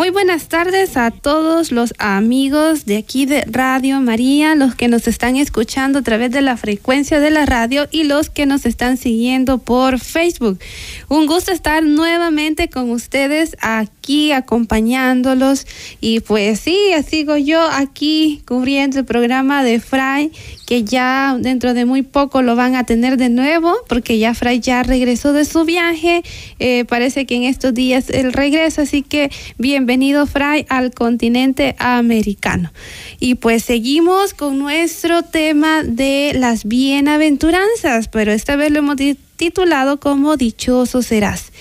Muy buenas tardes a todos los amigos de aquí de Radio María, los que nos están escuchando a través de la frecuencia de la radio y los que nos están siguiendo por Facebook. Un gusto estar nuevamente con ustedes aquí acompañándolos y pues sí, sigo yo aquí cubriendo el programa de Fray que ya dentro de muy poco lo van a tener de nuevo porque ya Fray ya regresó de su viaje, eh, parece que en estos días él regresa, así que bienvenido Fray al continente americano. Y pues seguimos con nuestro tema de las bienaventuranzas, pero esta vez lo hemos titulado como Dichoso serás.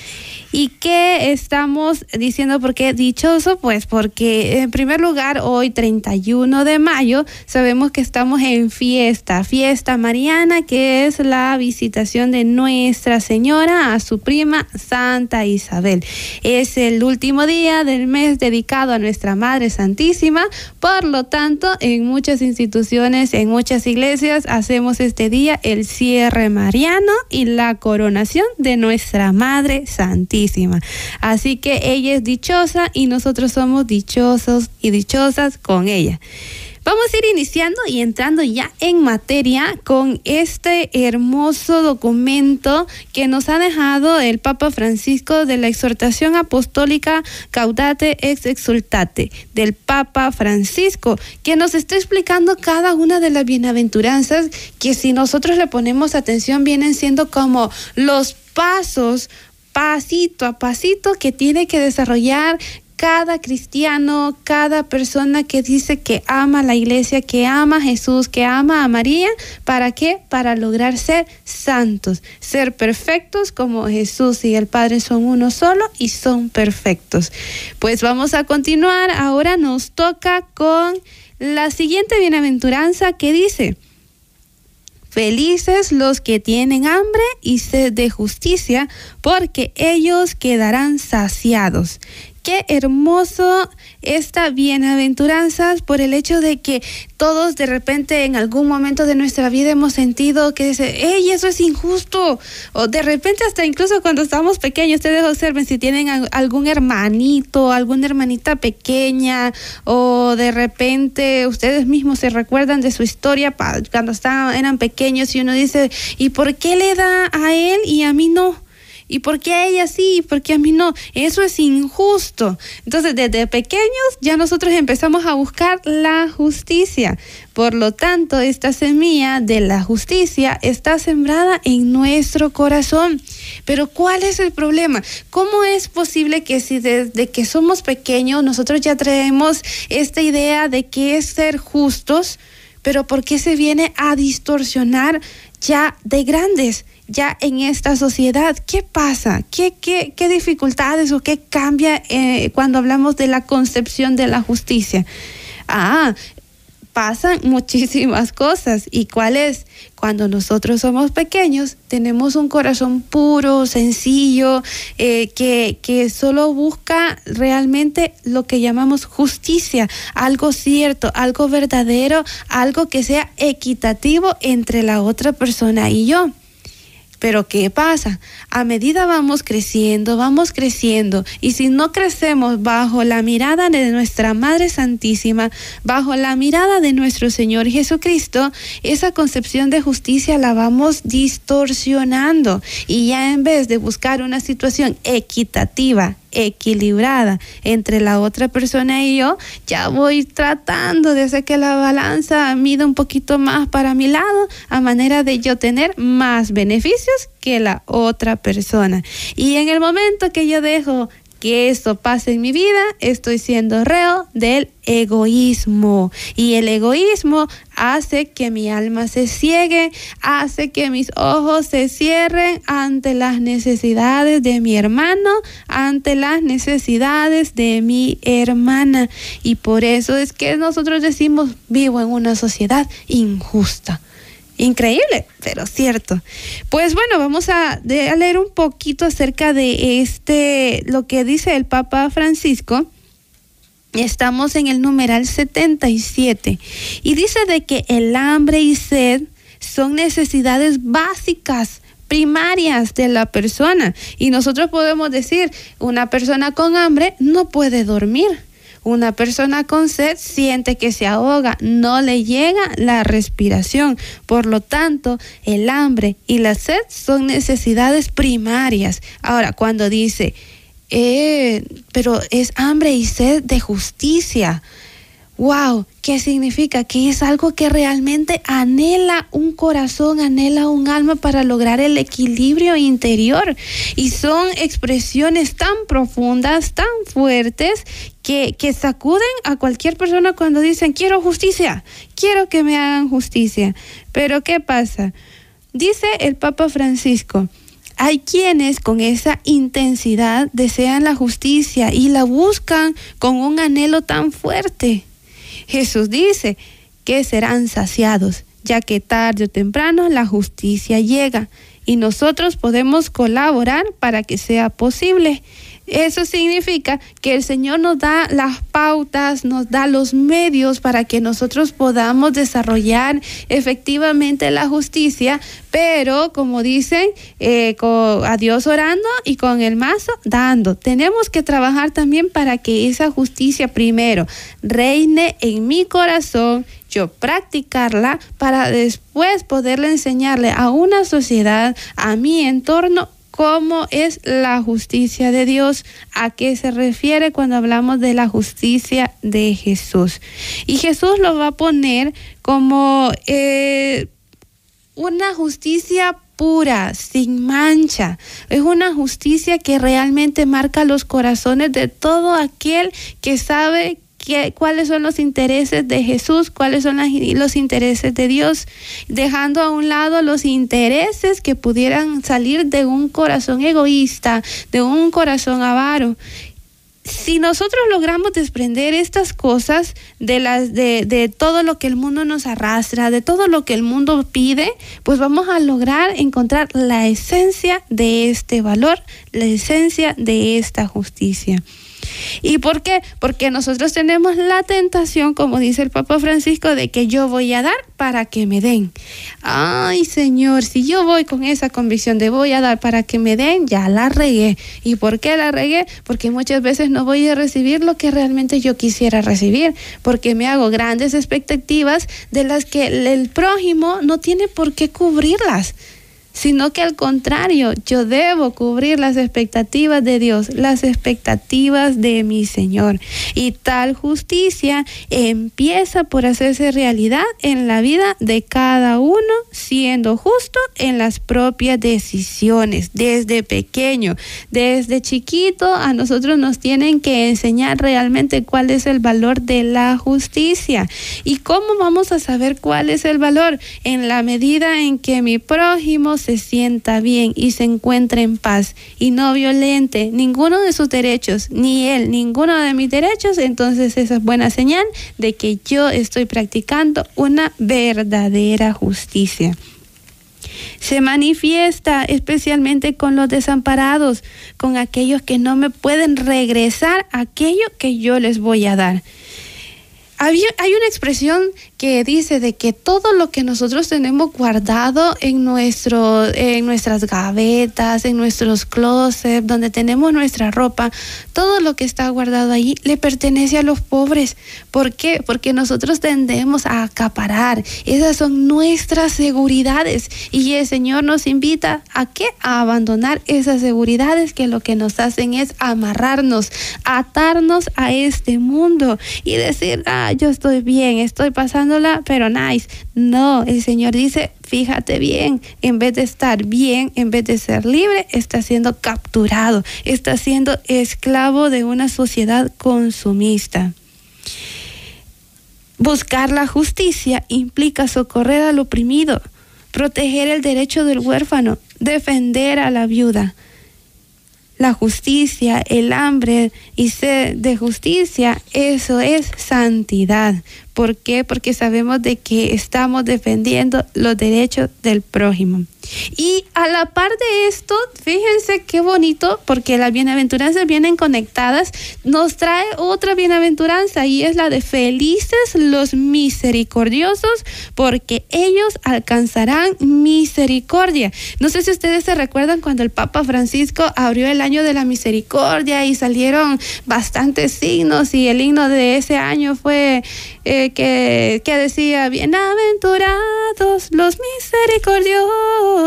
¿Y qué estamos diciendo por qué dichoso? Pues porque en primer lugar, hoy 31 de mayo, sabemos que estamos en fiesta, fiesta mariana, que es la visitación de Nuestra Señora a su prima Santa Isabel. Es el último día del mes dedicado a Nuestra Madre Santísima, por lo tanto, en muchas instituciones, en muchas iglesias, hacemos este día el cierre mariano y la coronación de Nuestra Madre Santísima. Así que ella es dichosa y nosotros somos dichosos y dichosas con ella. Vamos a ir iniciando y entrando ya en materia con este hermoso documento que nos ha dejado el Papa Francisco de la exhortación apostólica Caudate ex exultate del Papa Francisco, que nos está explicando cada una de las bienaventuranzas que si nosotros le ponemos atención vienen siendo como los pasos pasito a pasito que tiene que desarrollar cada cristiano, cada persona que dice que ama a la iglesia, que ama a Jesús, que ama a María, ¿para qué? Para lograr ser santos, ser perfectos como Jesús y el Padre son uno solo y son perfectos. Pues vamos a continuar, ahora nos toca con la siguiente bienaventuranza que dice, Felices los que tienen hambre y sed de justicia, porque ellos quedarán saciados. Qué hermoso esta bienaventuranzas por el hecho de que todos de repente en algún momento de nuestra vida hemos sentido que dice, hey, eso es injusto. O de repente hasta incluso cuando estamos pequeños, ustedes observen si tienen algún hermanito, alguna hermanita pequeña, o de repente ustedes mismos se recuerdan de su historia cuando estaban, eran pequeños y uno dice, ¿y por qué le da a él y a mí no? ¿Y por qué a ella sí y por qué a mí no? Eso es injusto. Entonces, desde pequeños ya nosotros empezamos a buscar la justicia. Por lo tanto, esta semilla de la justicia está sembrada en nuestro corazón. Pero ¿cuál es el problema? ¿Cómo es posible que si desde que somos pequeños nosotros ya traemos esta idea de qué es ser justos, pero por qué se viene a distorsionar ya de grandes? Ya en esta sociedad. ¿Qué pasa? ¿Qué, qué, qué dificultades o qué cambia eh, cuando hablamos de la concepción de la justicia? Ah, pasan muchísimas cosas. ¿Y cuál es? Cuando nosotros somos pequeños, tenemos un corazón puro, sencillo, eh, que, que solo busca realmente lo que llamamos justicia, algo cierto, algo verdadero, algo que sea equitativo entre la otra persona y yo. Pero ¿qué pasa? A medida vamos creciendo, vamos creciendo, y si no crecemos bajo la mirada de nuestra Madre Santísima, bajo la mirada de nuestro Señor Jesucristo, esa concepción de justicia la vamos distorsionando. Y ya en vez de buscar una situación equitativa, equilibrada entre la otra persona y yo, ya voy tratando de hacer que la balanza mida un poquito más para mi lado, a manera de yo tener más beneficios que la otra persona. Y en el momento que yo dejo que esto pase en mi vida, estoy siendo reo del egoísmo. Y el egoísmo hace que mi alma se ciegue, hace que mis ojos se cierren ante las necesidades de mi hermano, ante las necesidades de mi hermana. Y por eso es que nosotros decimos, vivo en una sociedad injusta. Increíble, pero cierto. Pues bueno, vamos a, leer un poquito acerca de este, lo que dice el Papa Francisco. Estamos en el numeral 77 y dice de que el hambre y sed son necesidades básicas primarias de la persona. Y nosotros podemos decir, una persona con hambre no puede dormir una persona con sed siente que se ahoga, no le llega la respiración. Por lo tanto, el hambre y la sed son necesidades primarias. Ahora, cuando dice, eh, pero es hambre y sed de justicia. Wow, ¿qué significa? Que es algo que realmente anhela un corazón, anhela un alma para lograr el equilibrio interior. Y son expresiones tan profundas, tan fuertes, que, que sacuden a cualquier persona cuando dicen, quiero justicia, quiero que me hagan justicia. Pero ¿qué pasa? Dice el Papa Francisco, hay quienes con esa intensidad desean la justicia y la buscan con un anhelo tan fuerte Jesús dice que serán saciados, ya que tarde o temprano la justicia llega y nosotros podemos colaborar para que sea posible. Eso significa que el Señor nos da las pautas, nos da los medios para que nosotros podamos desarrollar efectivamente la justicia, pero como dicen, eh, con, a Dios orando y con el mazo dando. Tenemos que trabajar también para que esa justicia primero reine en mi corazón yo practicarla para después poderle enseñarle a una sociedad, a mi entorno, cómo es la justicia de Dios, a qué se refiere cuando hablamos de la justicia de Jesús. Y Jesús lo va a poner como eh, una justicia pura, sin mancha. Es una justicia que realmente marca los corazones de todo aquel que sabe cuáles son los intereses de Jesús, cuáles son los intereses de Dios, dejando a un lado los intereses que pudieran salir de un corazón egoísta, de un corazón avaro si nosotros logramos desprender estas cosas de las de, todo lo que el mundo nos arrastra, de todo lo que el mundo pide, pues vamos a lograr encontrar la esencia de este valor, la esencia de esta justicia. ¿Y por qué? Porque nosotros tenemos la tentación, como dice el Papa Francisco, de que yo voy a dar para que me den. Ay, Señor, si yo voy con esa convicción de voy a dar para que me den, ya la regué. ¿Y por qué la regué? Porque muchas veces no voy a recibir lo que realmente yo quisiera recibir, porque me hago grandes expectativas de las que el prójimo no tiene por qué cubrirlas sino que al contrario, yo debo cubrir las expectativas de Dios, las expectativas de mi Señor. Y tal justicia empieza por hacerse realidad en la vida de cada uno, siendo justo en las propias decisiones, desde pequeño, desde chiquito, a nosotros nos tienen que enseñar realmente cuál es el valor de la justicia. ¿Y cómo vamos a saber cuál es el valor? En la medida en que mi prójimo se sienta bien y se encuentre en paz y no violente ninguno de sus derechos, ni él, ninguno de mis derechos, entonces esa es buena señal de que yo estoy practicando una verdadera justicia se manifiesta especialmente con los desamparados, con aquellos que no me pueden regresar aquello que yo les voy a dar. Hay una expresión que dice de que todo lo que nosotros tenemos guardado en, nuestro, en nuestras gavetas, en nuestros closets, donde tenemos nuestra ropa, todo lo que está guardado ahí le pertenece a los pobres. ¿Por qué? Porque nosotros tendemos a acaparar. Esas son nuestras seguridades. Y el Señor nos invita a qué? A abandonar esas seguridades que lo que nos hacen es amarrarnos, atarnos a este mundo y decir, ah, yo estoy bien, estoy pasando pero nice. No, el Señor dice, fíjate bien, en vez de estar bien, en vez de ser libre, está siendo capturado, está siendo esclavo de una sociedad consumista. Buscar la justicia implica socorrer al oprimido, proteger el derecho del huérfano, defender a la viuda la justicia, el hambre y sed de justicia, eso es santidad. ¿Por qué? Porque sabemos de que estamos defendiendo los derechos del prójimo. Y a la par de esto, fíjense qué bonito, porque las bienaventuranzas vienen conectadas, nos trae otra bienaventuranza y es la de felices los misericordiosos, porque ellos alcanzarán misericordia. No sé si ustedes se recuerdan cuando el Papa Francisco abrió el año de la misericordia y salieron bastantes signos y el himno de ese año fue eh, que, que decía, bienaventurados los misericordiosos.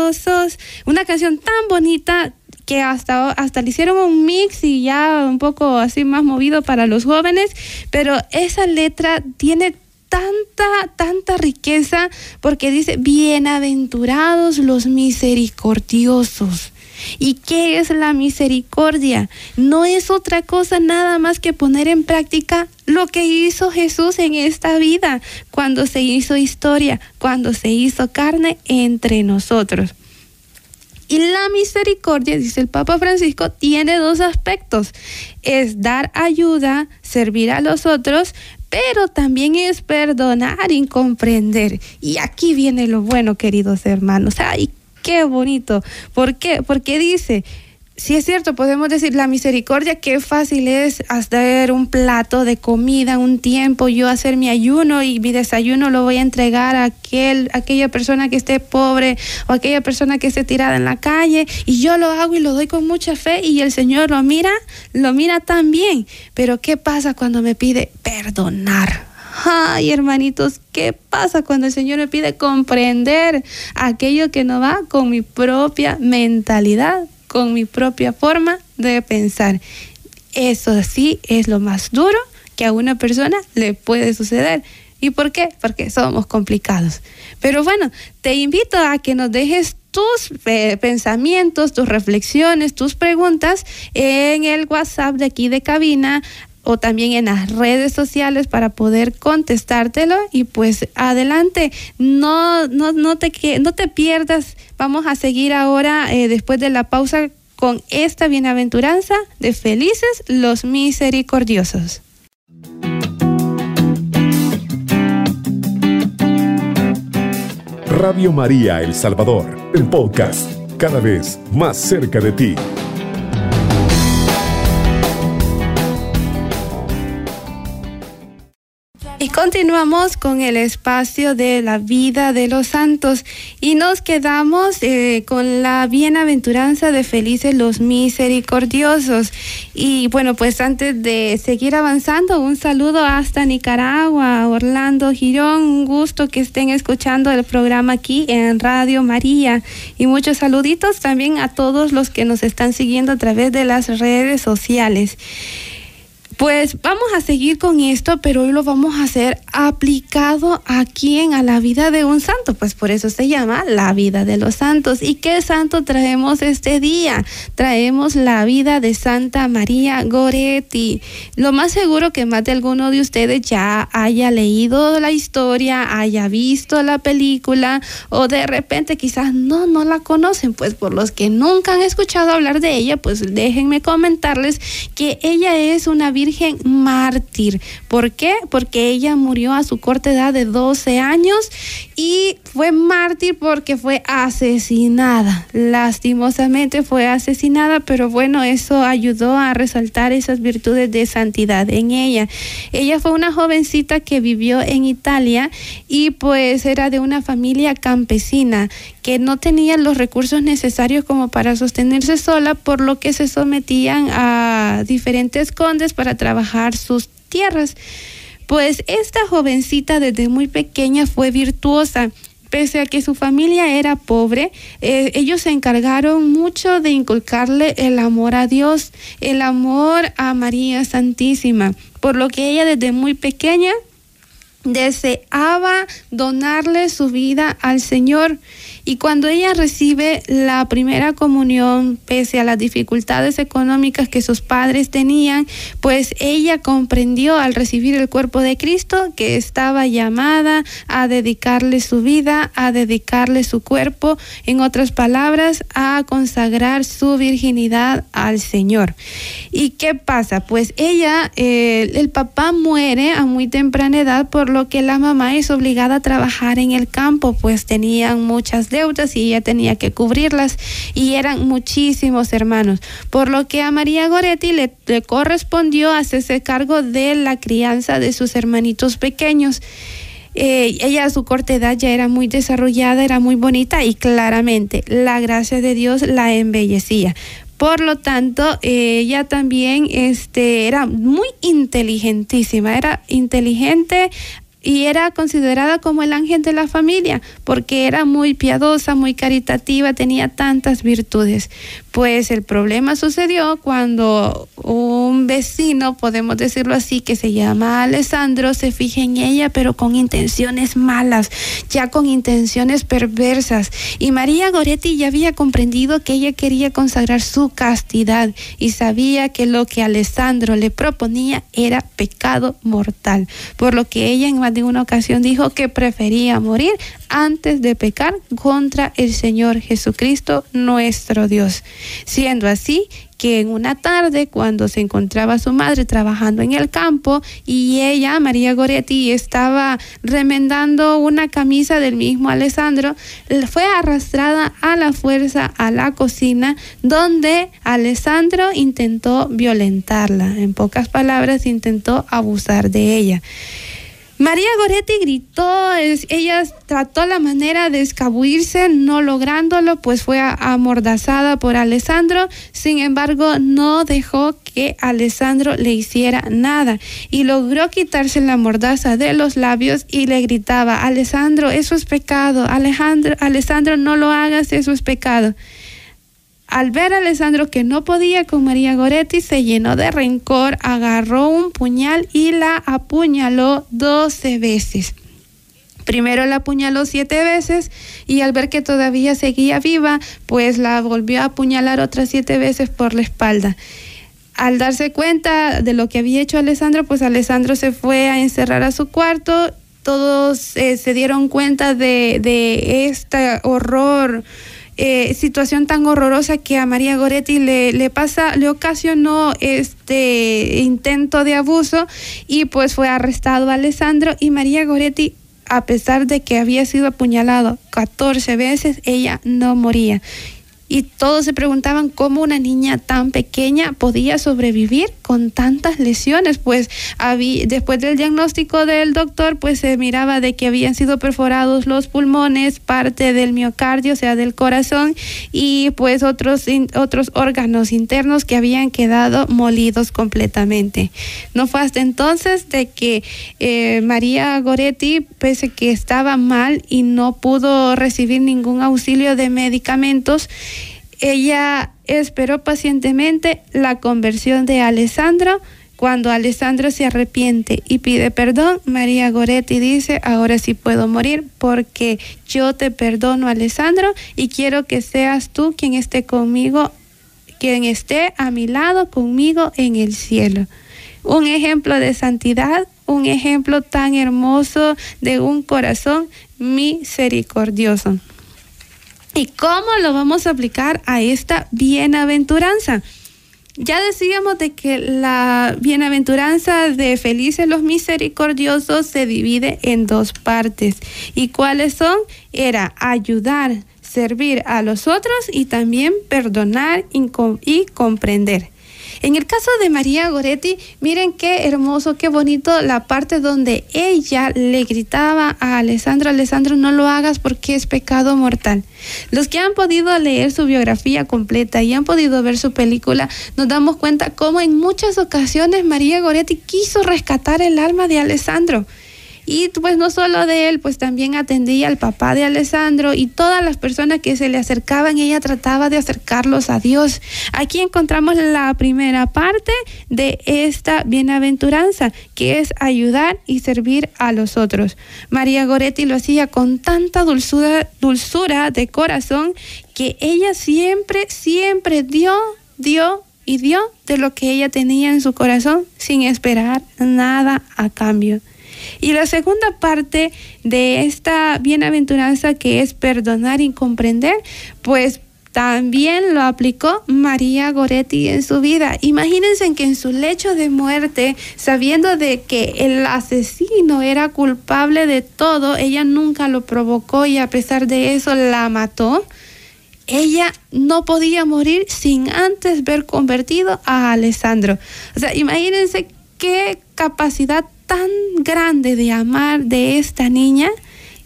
Una canción tan bonita que hasta, hasta le hicieron un mix y ya un poco así más movido para los jóvenes, pero esa letra tiene tanta, tanta riqueza porque dice, bienaventurados los misericordiosos. ¿Y qué es la misericordia? No es otra cosa nada más que poner en práctica lo que hizo Jesús en esta vida, cuando se hizo historia, cuando se hizo carne entre nosotros. Y la misericordia, dice el Papa Francisco, tiene dos aspectos. Es dar ayuda, servir a los otros, pero también es perdonar y comprender. Y aquí viene lo bueno, queridos hermanos. Ay, qué bonito. ¿Por qué? Porque dice, si es cierto, podemos decir la misericordia, qué fácil es hacer un plato de comida, un tiempo, yo hacer mi ayuno y mi desayuno lo voy a entregar a aquel, aquella persona que esté pobre o aquella persona que esté tirada en la calle y yo lo hago y lo doy con mucha fe y el Señor lo mira, lo mira también. Pero ¿qué pasa cuando me pide perdonar? Ay, hermanitos, ¿qué pasa cuando el Señor me pide comprender aquello que no va con mi propia mentalidad, con mi propia forma de pensar? Eso sí es lo más duro que a una persona le puede suceder. ¿Y por qué? Porque somos complicados. Pero bueno, te invito a que nos dejes tus eh, pensamientos, tus reflexiones, tus preguntas en el WhatsApp de aquí de cabina o también en las redes sociales para poder contestártelo. Y pues adelante. No no no te no te pierdas. Vamos a seguir ahora eh, después de la pausa con esta bienaventuranza de felices los misericordiosos. Radio María El Salvador el podcast cada vez más cerca de ti Y continuamos con el espacio de la vida de los santos y nos quedamos eh, con la bienaventuranza de felices los misericordiosos. Y bueno, pues antes de seguir avanzando, un saludo hasta Nicaragua, Orlando Girón, un gusto que estén escuchando el programa aquí en Radio María. Y muchos saluditos también a todos los que nos están siguiendo a través de las redes sociales. Pues vamos a seguir con esto, pero hoy lo vamos a hacer aplicado a quién, a la vida de un santo. Pues por eso se llama la vida de los santos. ¿Y qué santo traemos este día? Traemos la vida de Santa María Goretti. Lo más seguro que más de alguno de ustedes ya haya leído la historia, haya visto la película o de repente quizás no, no la conocen. Pues por los que nunca han escuchado hablar de ella, pues déjenme comentarles que ella es una vida Mártir. ¿Por qué? Porque ella murió a su corta edad de 12 años y fue mártir porque fue asesinada. Lastimosamente fue asesinada, pero bueno, eso ayudó a resaltar esas virtudes de santidad en ella. Ella fue una jovencita que vivió en Italia y pues era de una familia campesina que no tenía los recursos necesarios como para sostenerse sola, por lo que se sometían a diferentes condes para trabajar sus tierras. Pues esta jovencita desde muy pequeña fue virtuosa. Pese a que su familia era pobre, eh, ellos se encargaron mucho de inculcarle el amor a Dios, el amor a María Santísima, por lo que ella desde muy pequeña deseaba donarle su vida al Señor. Y cuando ella recibe la primera comunión, pese a las dificultades económicas que sus padres tenían, pues ella comprendió al recibir el cuerpo de Cristo que estaba llamada a dedicarle su vida, a dedicarle su cuerpo, en otras palabras, a consagrar su virginidad al Señor. ¿Y qué pasa? Pues ella, eh, el papá muere a muy temprana edad, por lo que la mamá es obligada a trabajar en el campo, pues tenían muchas deudas y ella tenía que cubrirlas y eran muchísimos hermanos, por lo que a María Goretti le, le correspondió hacerse cargo de la crianza de sus hermanitos pequeños. Eh, ella a su corta edad ya era muy desarrollada, era muy bonita y claramente la gracia de Dios la embellecía. Por lo tanto, ella también este, era muy inteligentísima, era inteligente y era considerada como el ángel de la familia porque era muy piadosa, muy caritativa, tenía tantas virtudes. Pues el problema sucedió cuando un vecino, podemos decirlo así, que se llama Alessandro, se fija en ella, pero con intenciones malas, ya con intenciones perversas. Y María Goretti ya había comprendido que ella quería consagrar su castidad y sabía que lo que Alessandro le proponía era pecado mortal, por lo que ella en más de una ocasión dijo que prefería morir antes de pecar contra el Señor Jesucristo, nuestro Dios. Siendo así que en una tarde, cuando se encontraba su madre trabajando en el campo y ella, María Goretti, estaba remendando una camisa del mismo Alessandro, fue arrastrada a la fuerza a la cocina donde Alessandro intentó violentarla. En pocas palabras, intentó abusar de ella. María Goretti gritó, ella trató la manera de escabuirse, no lográndolo, pues fue amordazada por Alessandro, sin embargo no dejó que Alessandro le hiciera nada y logró quitarse la mordaza de los labios y le gritaba, Alessandro, eso es pecado, Alejandro, Alessandro, no lo hagas, eso es pecado. Al ver a Alessandro que no podía con María Goretti, se llenó de rencor, agarró un puñal y la apuñaló doce veces. Primero la apuñaló siete veces y al ver que todavía seguía viva, pues la volvió a apuñalar otras siete veces por la espalda. Al darse cuenta de lo que había hecho Alessandro, pues Alessandro se fue a encerrar a su cuarto. Todos eh, se dieron cuenta de este horror eh, situación tan horrorosa que a María Goretti le, le pasa, le ocasionó este intento de abuso y pues fue arrestado Alessandro y María Goretti a pesar de que había sido apuñalado 14 veces, ella no moría y todos se preguntaban cómo una niña tan pequeña podía sobrevivir con tantas lesiones, pues había, después del diagnóstico del doctor, pues se miraba de que habían sido perforados los pulmones, parte del miocardio, o sea, del corazón, y pues otros, otros órganos internos que habían quedado molidos completamente. No fue hasta entonces de que eh, María Goretti, pese que estaba mal y no pudo recibir ningún auxilio de medicamentos, ella esperó pacientemente la conversión de Alessandro. Cuando Alessandro se arrepiente y pide perdón, María Goretti dice, ahora sí puedo morir porque yo te perdono, Alessandro, y quiero que seas tú quien esté conmigo, quien esté a mi lado conmigo en el cielo. Un ejemplo de santidad, un ejemplo tan hermoso de un corazón misericordioso. ¿Y cómo lo vamos a aplicar a esta bienaventuranza? Ya decíamos de que la bienaventuranza de felices los misericordiosos se divide en dos partes. ¿Y cuáles son? Era ayudar, servir a los otros y también perdonar y comprender. En el caso de María Goretti, miren qué hermoso, qué bonito la parte donde ella le gritaba a Alessandro, Alessandro, no lo hagas porque es pecado mortal. Los que han podido leer su biografía completa y han podido ver su película, nos damos cuenta cómo en muchas ocasiones María Goretti quiso rescatar el alma de Alessandro. Y pues no solo de él, pues también atendía al papá de Alessandro y todas las personas que se le acercaban, ella trataba de acercarlos a Dios. Aquí encontramos la primera parte de esta bienaventuranza, que es ayudar y servir a los otros. María Goretti lo hacía con tanta dulzura, dulzura de corazón que ella siempre, siempre dio, dio y dio de lo que ella tenía en su corazón sin esperar nada a cambio. Y la segunda parte de esta bienaventuranza que es perdonar y comprender, pues también lo aplicó María Goretti en su vida. Imagínense que en su lecho de muerte, sabiendo de que el asesino era culpable de todo, ella nunca lo provocó y a pesar de eso la mató. Ella no podía morir sin antes ver convertido a Alessandro. O sea, imagínense qué capacidad tan grande de amar de esta niña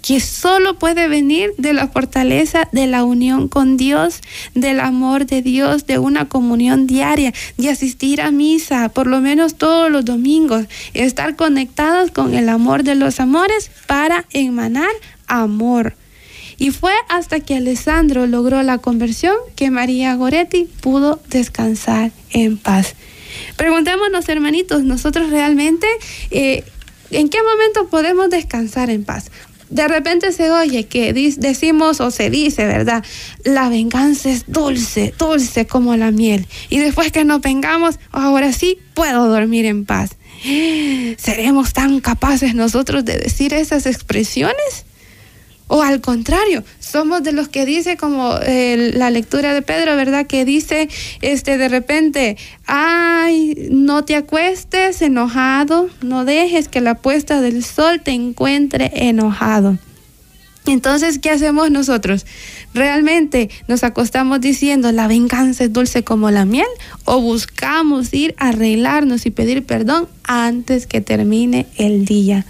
que solo puede venir de la fortaleza de la unión con Dios, del amor de Dios, de una comunión diaria, de asistir a misa por lo menos todos los domingos, estar conectados con el amor de los amores para emanar amor. Y fue hasta que Alessandro logró la conversión que María Goretti pudo descansar en paz. Preguntémonos, hermanitos, nosotros realmente, eh, ¿en qué momento podemos descansar en paz? de repente se oye que decimos o se dice, ¿verdad? La venganza es dulce, dulce como la miel. Y después que nos vengamos, ahora sí puedo dormir en paz. ¿Seremos tan capaces nosotros de decir esas expresiones? O al contrario, somos de los que dice como la lectura de Pedro, ¿verdad? Que dice este de repente, ay, no te acuestes enojado, no dejes que la puesta del sol te encuentre enojado. Entonces, ¿qué hacemos nosotros? ¿Realmente nos acostamos diciendo la venganza es dulce como la miel? ¿O buscamos ir a arreglarnos y pedir perdón antes que termine el día?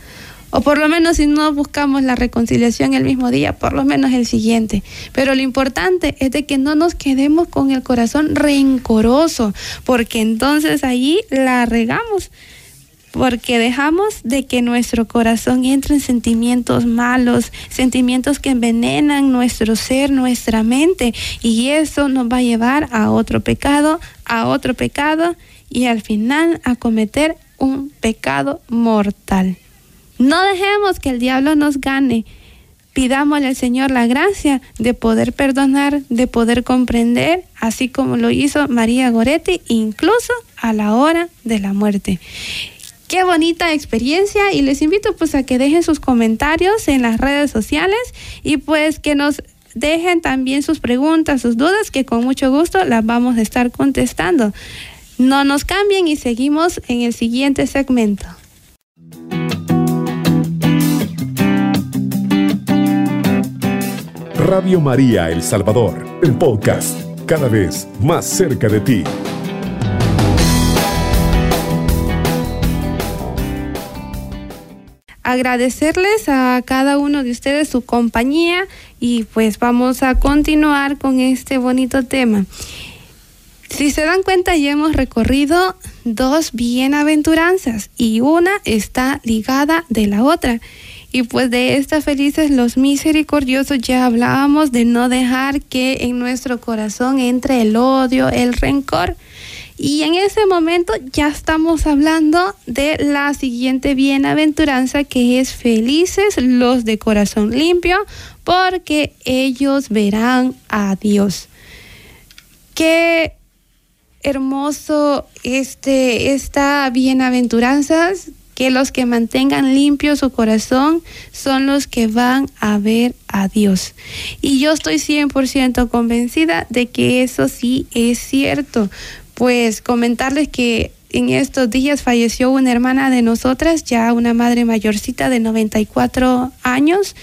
O por lo menos si no buscamos la reconciliación el mismo día, por lo menos el siguiente. Pero lo importante es de que no nos quedemos con el corazón rencoroso, porque entonces allí la regamos porque dejamos de que nuestro corazón entre en sentimientos malos, sentimientos que envenenan nuestro ser, nuestra mente, y eso nos va a llevar a otro pecado, a otro pecado, y al final a cometer un pecado mortal. No dejemos que el diablo nos gane. Pidámosle al Señor la gracia de poder perdonar, de poder comprender, así como lo hizo María Goretti, incluso a la hora de la muerte. Qué bonita experiencia y les invito pues a que dejen sus comentarios en las redes sociales y pues que nos dejen también sus preguntas, sus dudas, que con mucho gusto las vamos a estar contestando. No nos cambien y seguimos en el siguiente segmento. Radio María El Salvador, el podcast, cada vez más cerca de ti. Agradecerles a cada uno de ustedes su compañía y pues vamos a continuar con este bonito tema. Si se dan cuenta, ya hemos recorrido dos bienaventuranzas y una está ligada de la otra. Y pues de estas felices los misericordiosos ya hablábamos de no dejar que en nuestro corazón entre el odio, el rencor. Y en ese momento ya estamos hablando de la siguiente bienaventuranza que es felices los de corazón limpio porque ellos verán a Dios. Qué hermoso este esta bienaventuranza que los que mantengan limpio su corazón son los que van a ver a Dios. Y yo estoy 100% convencida de que eso sí es cierto. Pues comentarles que en estos días falleció una hermana de nosotras, ya una madre mayorcita de 94 años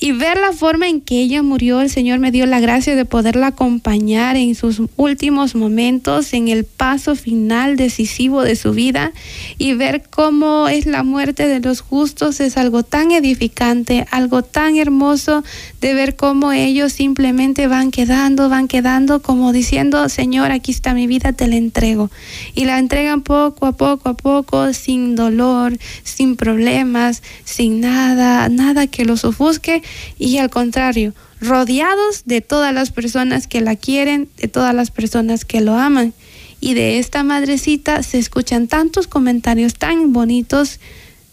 y ver la forma en que ella murió, el Señor me dio la gracia de poderla acompañar en sus últimos momentos, en el paso final decisivo de su vida y ver cómo es la muerte de los justos. Es algo tan edificante, algo tan hermoso de ver cómo ellos simplemente van quedando, van quedando como diciendo, Señor, aquí está mi vida, te la entrego. Y la entregan poco a poco a poco, sin dolor, sin problemas, sin nada, nada que los ofusque y al contrario, rodeados de todas las personas que la quieren, de todas las personas que lo aman. Y de esta madrecita se escuchan tantos comentarios tan bonitos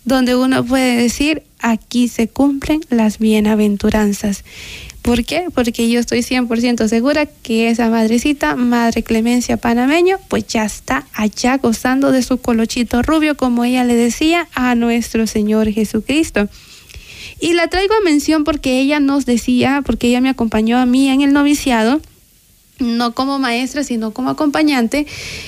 donde uno puede decir, aquí se cumplen las bienaventuranzas. ¿Por qué? Porque yo estoy 100% segura que esa madrecita, Madre Clemencia Panameño, pues ya está allá gozando de su colochito rubio, como ella le decía a nuestro Señor Jesucristo. Y la traigo a mención porque ella nos decía, porque ella me acompañó a mí en el noviciado, no como maestra, sino como acompañante,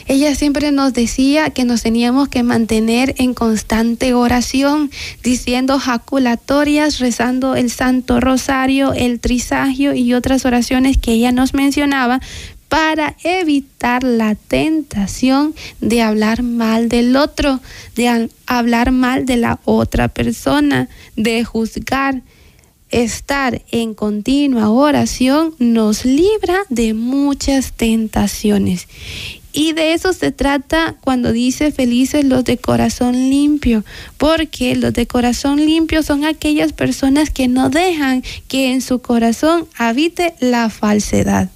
ella siempre nos decía que nos teníamos que mantener en constante oración, diciendo jaculatorias, rezando el Santo Rosario, el Trisagio y otras oraciones que ella nos mencionaba para evitar la tentación de hablar mal del otro, de hablar mal de la otra persona, de juzgar estar en continua oración nos libra de muchas tentaciones. Y de eso se trata cuando dice felices los de corazón limpio, porque los de corazón limpio son aquellas personas que no dejan que en su corazón habite la falsedad.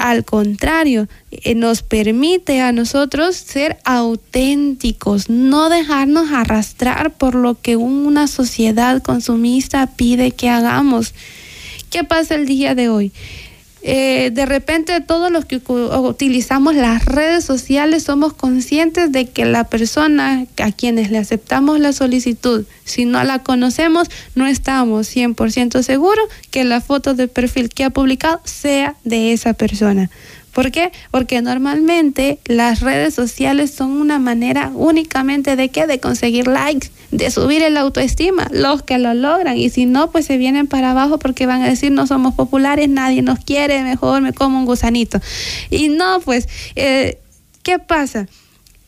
Al contrario, eh, nos permite a nosotros ser auténticos, no dejarnos arrastrar por lo que una sociedad consumista pide que hagamos. ¿Qué pasa el día de hoy? Eh, de repente todos los que utilizamos las redes sociales somos conscientes de que la persona a quienes le aceptamos la solicitud, si no la conocemos, no estamos 100% seguros que la foto de perfil que ha publicado sea de esa persona. ¿Por qué? Porque normalmente las redes sociales son una manera únicamente de qué? De conseguir likes, de subir el autoestima, los que lo logran. Y si no, pues se vienen para abajo porque van a decir no somos populares, nadie nos quiere, mejor me como un gusanito. Y no, pues, eh, ¿qué pasa?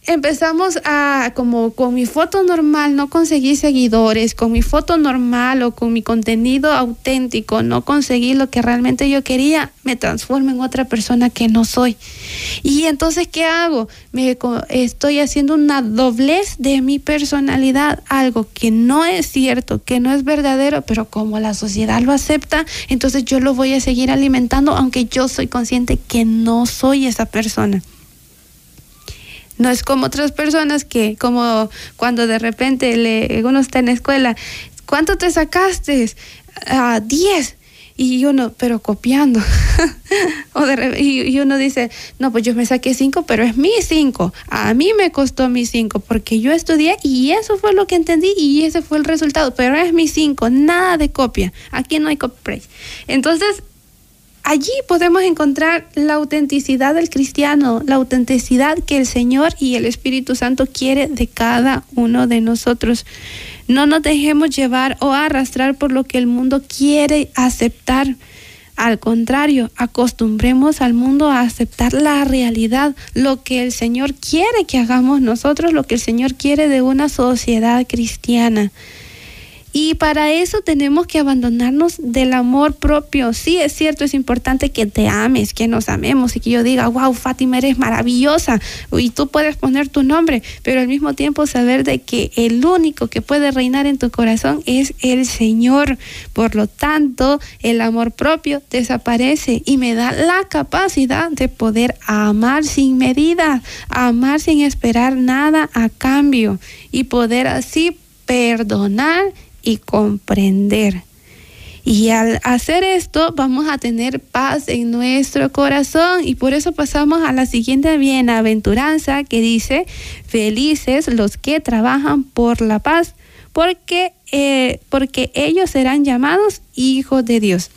Empezamos a, como con mi foto normal, no conseguí seguidores, con mi foto normal o con mi contenido auténtico, no conseguí lo que realmente yo quería, me transformo en otra persona que no soy. Y entonces, ¿qué hago? Me estoy haciendo una doblez de mi personalidad, algo que no es cierto, que no es verdadero, pero como la sociedad lo acepta, entonces yo lo voy a seguir alimentando, aunque yo soy consciente que no soy esa persona. No es como otras personas que, como cuando de repente le, uno está en la escuela, ¿cuánto te sacaste? a 10 y uno, pero copiando. o de, y, uno dice, no, pues yo me saqué cinco, pero es mi cinco. A mí me costó mi cinco porque yo estudié y eso fue lo que entendí y ese fue el resultado, pero es mi cinco, nada de copia. Aquí no hay copyright. Entonces, Allí podemos encontrar la autenticidad del cristiano, la autenticidad que el Señor y el Espíritu Santo quiere de cada uno de nosotros. No nos dejemos llevar o arrastrar por lo que el mundo quiere aceptar. Al contrario, acostumbremos al mundo a aceptar la realidad, lo que el Señor quiere que hagamos nosotros, lo que el Señor quiere de una sociedad cristiana. Y para eso tenemos que abandonarnos del amor propio. Sí, es cierto, es importante que te ames, que nos amemos y que yo diga, wow, Fátima, eres maravillosa y tú puedes poner tu nombre, pero al mismo tiempo saber de que el único que puede reinar en tu corazón es el Señor. Por lo tanto, el amor propio desaparece y me da la capacidad de poder amar sin medida, amar sin esperar nada a cambio y poder así perdonar y comprender. Y al hacer esto vamos a tener paz en nuestro corazón y por eso pasamos a la siguiente bienaventuranza que dice, felices los que trabajan por la paz, porque, eh, porque ellos serán llamados hijos de Dios.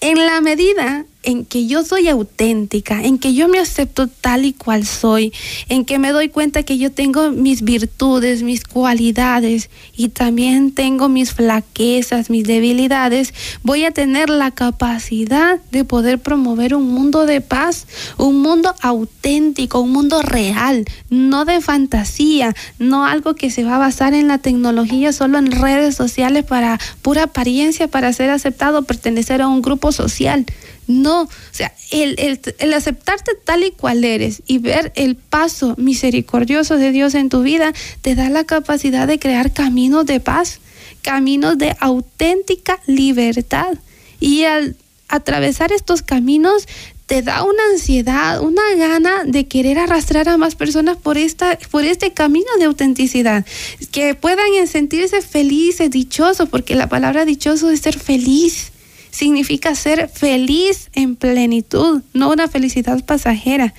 En la medida en que yo soy auténtica, en que yo me acepto tal y cual soy, en que me doy cuenta que yo tengo mis virtudes, mis cualidades y también tengo mis flaquezas, mis debilidades, voy a tener la capacidad de poder promover un mundo de paz, un mundo auténtico, un mundo real, no de fantasía, no algo que se va a basar en la tecnología, solo en redes sociales para pura apariencia, para ser aceptado, pertenecer a un grupo social. No, o sea, el, el, aceptarte tal y cual eres y ver el paso misericordioso de Dios en tu vida te da la capacidad de crear caminos de paz, caminos de auténtica libertad. Y al atravesar estos caminos te da una ansiedad, una gana de querer arrastrar a más personas por esta por este camino de autenticidad, que puedan sentirse felices, dichosos, porque la palabra dichoso es ser feliz significa ser feliz en plenitud, no una felicidad pasajera.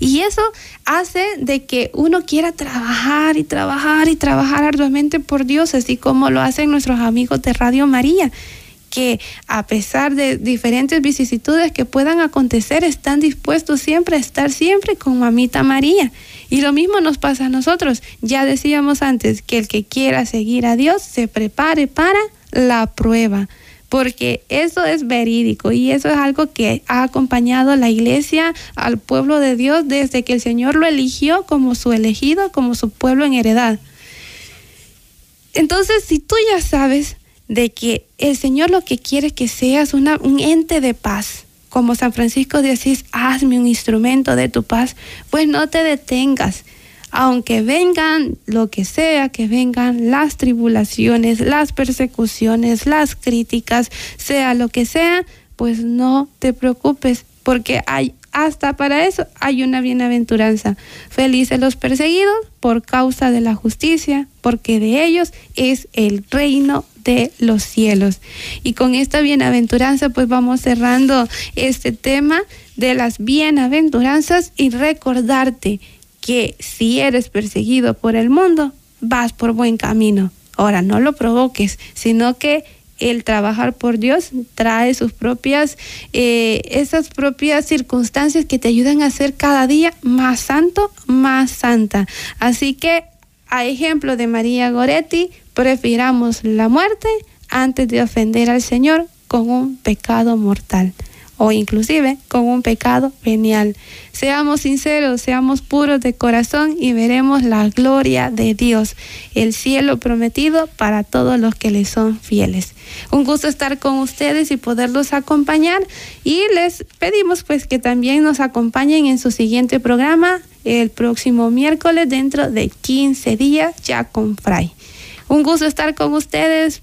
Y eso hace de que uno quiera trabajar y trabajar y trabajar arduamente por Dios, así como lo hacen nuestros amigos de Radio María que a pesar de diferentes vicisitudes que puedan acontecer, están dispuestos siempre a estar siempre con mamita María. Y lo mismo nos pasa a nosotros. Ya decíamos antes que el que quiera seguir a Dios se prepare para la prueba porque eso es verídico y eso es algo que ha acompañado a la iglesia, al pueblo de Dios, desde que el Señor lo eligió como su elegido, como su pueblo en heredad. Entonces, si tú ya sabes de que el Señor lo que quiere es que seas una, un ente de paz, como San Francisco de Asís, hazme un instrumento de tu paz, pues no te detengas aunque vengan lo que sea, que vengan las tribulaciones, las persecuciones, las críticas, sea lo que sea, pues no te preocupes, porque hay hasta para eso hay una bienaventuranza. Felices los perseguidos por causa de la justicia, porque de ellos es el reino de los cielos. Y con esta bienaventuranza pues vamos cerrando este tema de las bienaventuranzas y recordarte que si eres perseguido por el mundo, vas por buen camino. Ahora, no lo provoques, sino que el trabajar por Dios trae sus propias, eh, esas propias circunstancias que te ayudan a ser cada día más santo, más santa. Así que, a ejemplo de María Goretti, prefiramos la muerte antes de ofender al Señor con un pecado mortal o inclusive con un pecado venial. Seamos sinceros, seamos puros de corazón y veremos la gloria de Dios, el cielo prometido para todos los que le son fieles. Un gusto estar con ustedes y poderlos acompañar y les pedimos pues que también nos acompañen en su siguiente programa el próximo miércoles dentro de 15 días ya con Fray. Un gusto estar con ustedes